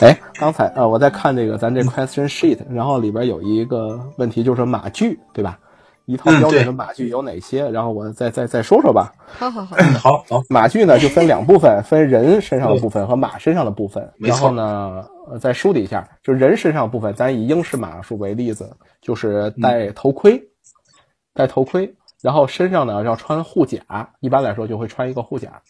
哎，刚才呃，我在看这个咱这 question sheet，然后里边有一个问题就是马具，对吧？一套标准的马具有哪些？然后我再再再说说吧。好好好，好好，马具呢就分两部分，分人身上的部分和马身上的部分。没错然后呢，呃再梳理一下，就人身上的部分，咱以英式马术为例子，就是戴头盔，戴头盔，然后身上呢要穿护甲，一般来说就会穿一个护甲。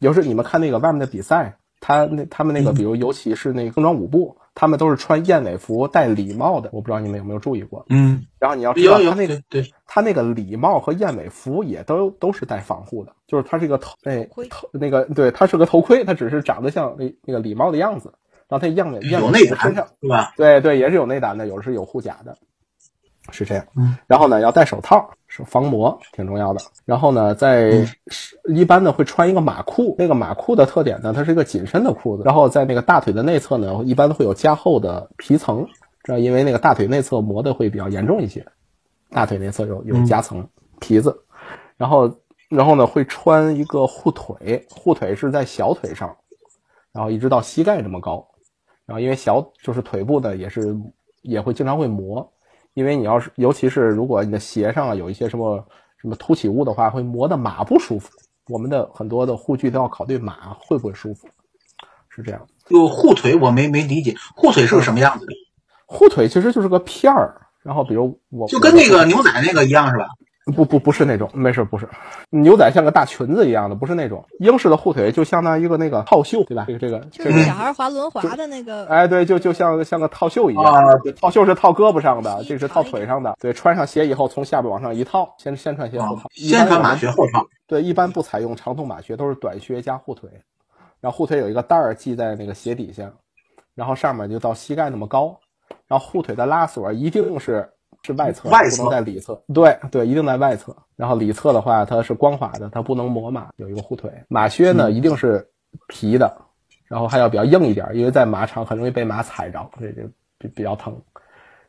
有时你们看那个外面的比赛，他那他们那个，比如尤其是那个中装舞步，他们都是穿燕尾服、戴礼帽的。我不知道你们有没有注意过。嗯，然后你要知道，他那个对对，他那个礼帽和燕尾服也都都是带防护的，就是它是一个头，哎头那个对，它是个头盔，它只是长得像那那个礼帽的样子，然后它燕尾燕尾有内胆服身上，是吧？对对，也是有内胆的，有的是有护甲的，是这样。嗯，然后呢，要戴手套，是防磨，挺重要的。然后呢，在一般呢会穿一个马裤，那个马裤的特点呢，它是一个紧身的裤子，然后在那个大腿的内侧呢，一般会有加厚的皮层，这样因为那个大腿内侧磨的会比较严重一些，大腿内侧有有嗯夹层皮子，然后然后呢会穿一个护腿，护腿是在小腿上，然后一直到膝盖这么高，然后因为小就是腿部呢也是也会经常会磨，因为你要是尤其是如果你的鞋上啊有一些什么什么凸起物的话，会磨得马不舒服。我们的很多的护具都要考虑马会不会舒服，是这样。就护腿，我没没理解，护腿是个什么样子的？护腿其实就是个片儿，然后比如我就跟那个牛仔那个一样是吧？不不不是那种，没事不是，牛仔像个大裙子一样的，不是那种。英式的护腿，就相当于一个那个套袖，对吧？这个这个就，是小孩滑轮滑的那个，哎对，就就像像个套袖一样，啊。对套袖是套胳膊上的，这是套腿上的，对，穿上鞋以后从下边往上一套，先先穿鞋后套，先穿马靴后套。对，一般不采用长筒马靴，都是短靴加护腿，然后护腿有一个带儿系在那个鞋底下，然后上面就到膝盖那么高，然后护腿的拉锁一定是是外侧，外侧不能在里侧。对对，一定在外侧。然后里侧的话，它是光滑的，它不能磨马，有一个护腿。马靴呢，一定是皮的，然后还要比较硬一点，因为在马场很容易被马踩着，这就比比较疼。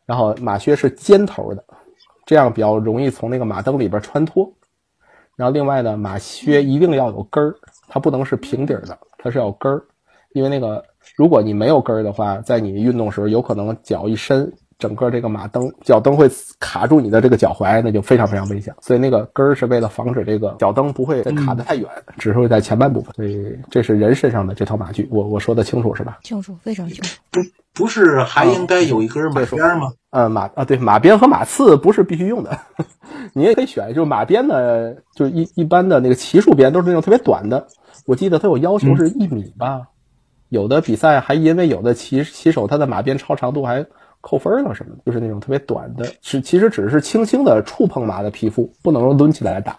然后马靴是尖头的，这样比较容易从那个马蹬里边穿脱。然后另外呢，马靴一定要有跟儿，它不能是平底儿的，它是要有跟儿，因为那个如果你没有跟儿的话，在你运动时候有可能脚一伸，整个这个马蹬脚蹬会卡住你的这个脚踝，那就非常非常危险。所以那个根儿是为了防止这个脚蹬不会卡得太远，只是会在前半部分。所以这是人身上的这套马具，我我说的清楚是吧？清楚，非常清楚。不不是还应该有一根马鞭吗？呃，马啊，对，马鞭和马刺不是必须用的，你也可以选。就是马鞭呢，就是一一般的那个骑术鞭都是那种特别短的，我记得它有要求是一米吧。有的比赛还因为有的骑骑手他的马鞭超长度还扣分了什么的，就是那种特别短的，是其实只是轻轻的触碰马的皮肤，不能抡起来打，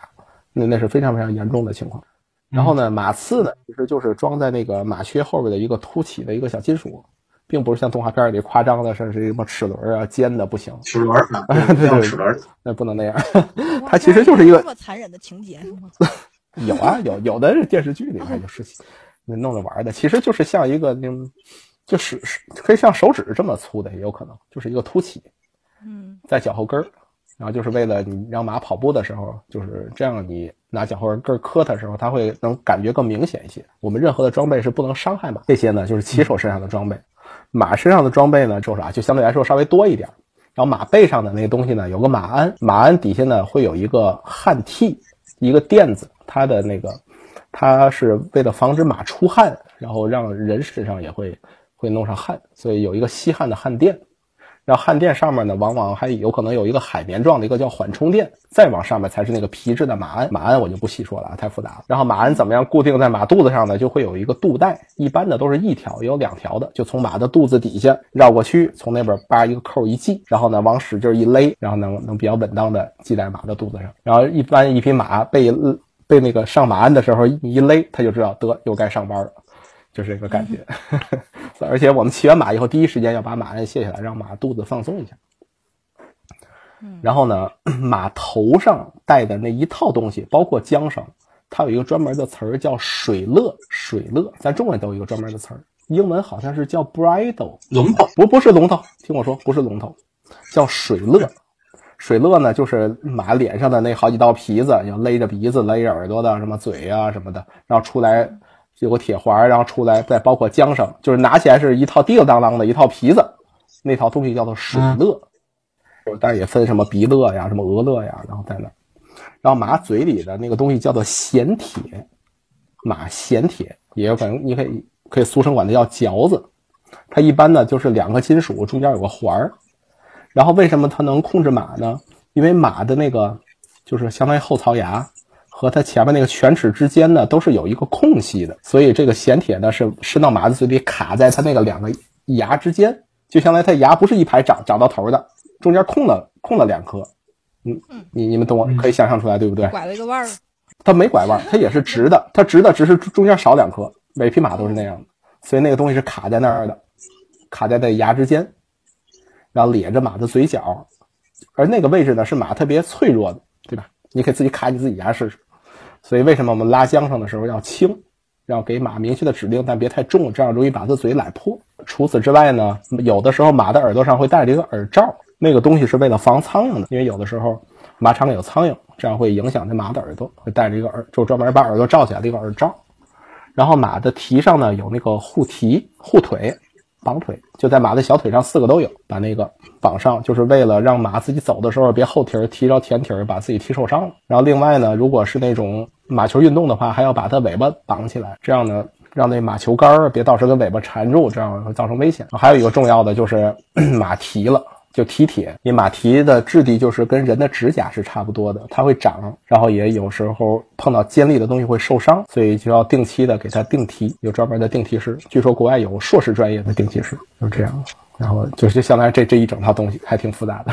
那那是非常非常严重的情况。然后呢，马刺呢，其实就是装在那个马靴后边的一个凸起的一个小金属，并不是像动画片里夸张的，是是什么齿轮啊、尖的不行，齿轮对 对齿轮。那不能那样。它其实就是一个这么残忍的情节？有啊，有有的是电视剧里面就是那弄着玩的，其实就是像一个那种，就是是可以像手指这么粗的，也有可能就是一个凸起嗯，在脚后跟儿，然后就是为了你让马跑步的时候，就是这样，你拿脚后跟儿磕它的时候，它会能感觉更明显一些。我们任何的装备是不能伤害马，这些呢就是骑手身上的装备，马身上的装备呢就是啊，就相对来说稍微多一点。然后马背上的那个东西呢，有个马鞍，马鞍底下呢会有一个汗屉，一个垫子，它的那个它是为了防止马出汗，然后让人身上也会会弄上汗，所以有一个吸汗的汗垫。然后汗垫上面呢，往往还有可能有一个海绵状的一个叫缓冲垫，再往上面才是那个皮质的马鞍。马鞍我就不细说了啊，太复杂了。然后马鞍怎么样固定在马肚子上呢？就会有一个肚带，一般的都是一条，也有两条的，就从马的肚子底下绕过去，从那边扒一个扣一系，然后呢往使劲一勒，然后能能比较稳当的系在马的肚子上。然后一般一匹马被被那个上马鞍的时候，一勒，他就知道得又该上班了。就是这个感觉。而且我们骑完马以后，第一时间要把马鞍卸下来，让马肚子放松一下。然后呢，马头上戴的那一套东西，包括缰绳，它有一个专门的词儿叫水勒。水勒，咱中文都有一个专门的词儿，英文好像是叫 bridle，龙头不不是龙头，听我说，不是龙头，叫水勒。水勒呢，就是马脸上的那好几道皮子，要勒着鼻子、勒着耳朵的，什么嘴啊什么的，然后出来有个铁环，然后出来再包括缰绳，就是拿起来是一套叮叮当当的一套皮子，那套东西叫做水勒。但是也分什么鼻乐呀、什么额乐呀，然后在那，然后马嘴里的那个东西叫做衔铁，马衔铁也有可能你可以可以俗称管它叫嚼子，它一般呢就是两个金属中间有个环儿。然后为什么它能控制马呢？因为马的那个就是相当于后槽牙和它前面那个犬齿之间呢，都是有一个空隙的，所以这个衔铁呢是伸到马的嘴里，卡在它那个两个牙之间，就相当于它牙不是一排长长到头的，中间空了空了两颗。嗯，你你们懂我可以想象出来对不对？拐了一个弯儿，它没拐弯，它也是直的，它直的只是中间少两颗，每匹马都是那样的，所以那个东西是卡在那儿的，卡在那牙之间。然后咧着马的嘴角，而那个位置呢是马特别脆弱的，对吧？你可以自己卡你自己牙试试。所以为什么我们拉缰绳的时候要轻，要给马明确的指令，但别太重，这样容易把它嘴揽破。除此之外呢，有的时候马的耳朵上会戴着一个耳罩，那个东西是为了防苍蝇的，因为有的时候马场里有苍蝇，这样会影响这马的耳朵，会戴着一个耳，就专门把耳朵罩起来的一个耳罩。然后马的蹄上呢有那个护蹄、护腿。绑腿就在马的小腿上，四个都有，把那个绑上，就是为了让马自己走的时候别后蹄儿踢着前蹄儿，把自己踢受伤了。然后另外呢，如果是那种马球运动的话，还要把它尾巴绑起来，这样呢，让那马球杆儿别到时候跟尾巴缠住，这样会造成危险。还有一个重要的就是 马蹄了。就蹄铁，你马蹄的质地就是跟人的指甲是差不多的，它会长，然后也有时候碰到尖利的东西会受伤，所以就要定期的给它定蹄，有专门的定蹄师。据说国外有硕士专业的定蹄师，就是这样。然后就是相当于这这一整套东西还挺复杂的。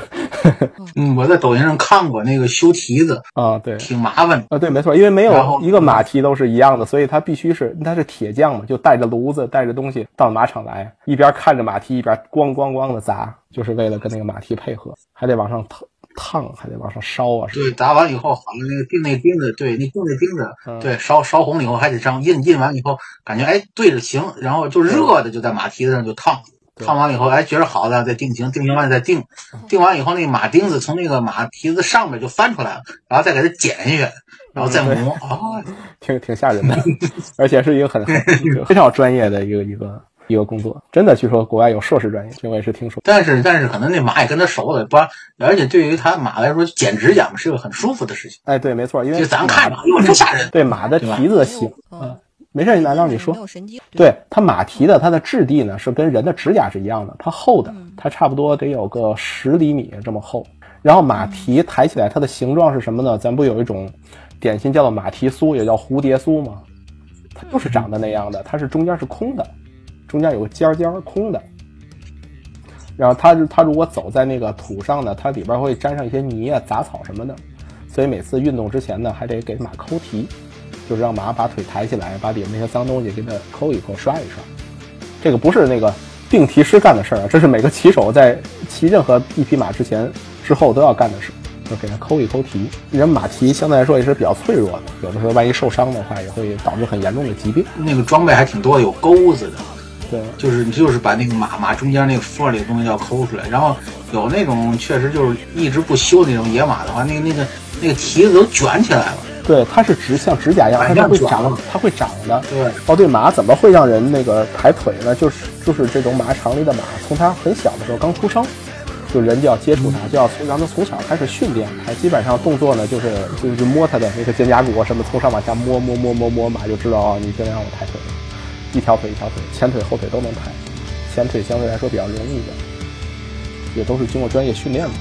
嗯，我在抖音上看过那个修蹄子啊，对，挺麻烦啊，对，没错，因为没有一个马蹄都是一样的，所以它必须是它是铁匠嘛，就带着炉子带着东西到马场来，一边看着马蹄一边咣咣咣的砸，就是为了跟那个马蹄配合，还得往上烫烫，还得往上烧啊。对，砸完以后，好像那个钉那钉子，对，那钉那钉子，对，烧烧红了以后还得上印，印完以后感觉哎对着行，然后就热的就在马蹄子上就烫。烫完以后，哎，觉着好了，再定型，定型完再定，定完以后，那个马钉子从那个马蹄子上面就翻出来了，然后再给它剪下去，然后再磨，啊，挺挺吓人的，而且是一个很 非常专业的一个一个一个工作，真的，据说国外有硕士专业，这我也是听说。但是但是可能那马也跟他熟了，不然，而且对于他马来说，剪指甲嘛是个很舒服的事情。哎，对，没错，因为咱看着哟，真吓人。对马的蹄子的形，嗯。没事，难道你说？对，对它马蹄的它的质地呢，是跟人的指甲是一样的，它厚的，它差不多得有个十厘米这么厚。然后马蹄抬起来，它的形状是什么呢？咱不有一种点心叫做马蹄酥，也叫蝴蝶酥吗？它就是长得那样的，它是中间是空的，中间有个尖尖空的。然后它它如果走在那个土上呢，它里边会沾上一些泥啊、杂草什么的，所以每次运动之前呢，还得给马抠蹄。就是让马把腿抬起来，把里面那些脏东西给它抠一抠、刷一刷。这个不是那个定蹄师干的事儿啊，这是每个骑手在骑任何一匹马之前、之后都要干的事，就给它抠一抠蹄。人马蹄相对来说也是比较脆弱的，有的时候万一受伤的话，也会导致很严重的疾病。那个装备还挺多，有钩子的，对，就是就是把那个马马中间那个缝里的东西要抠出来。然后有那种确实就是一直不修那种野马的话，那个那个那个蹄子都卷起来了。对，它是直像指甲一样，它会长，它会长的。对，哦，对，马怎么会让人那个抬腿呢？就是就是这种马场里的马，从它很小的时候刚出生，就人就要接触它，就要从让它从小开始训练。它基本上动作呢，就是就是摸它的那个肩胛骨什么，从上往下摸摸摸摸摸，马就知道啊，你现在让我抬腿，一条腿一条腿，前腿后腿都能抬，前腿相对来说比较容易一点，也都是经过专业训练的。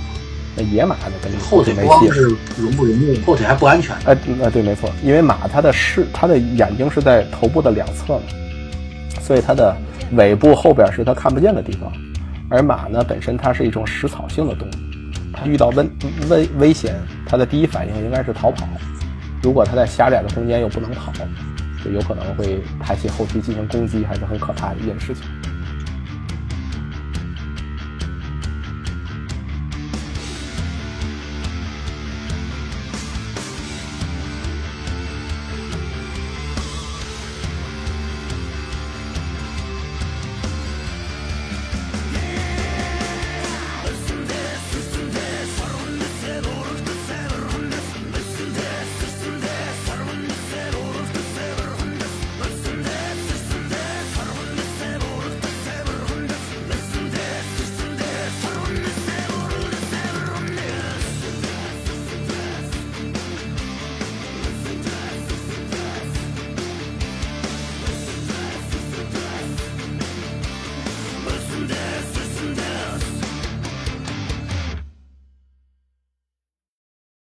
野马的跟后腿没戏，是容不容易，后腿还不安全。哎，呃，对，没错，因为马它的视，它的眼睛是在头部的两侧嘛，所以它的尾部后边是它看不见的地方。而马呢，本身它是一种食草性的动物，它遇到危危危险，它的第一反应应该是逃跑。如果它在狭窄的空间又不能跑，就有可能会抬起后蹄进行攻击，还是很可怕的一件事情。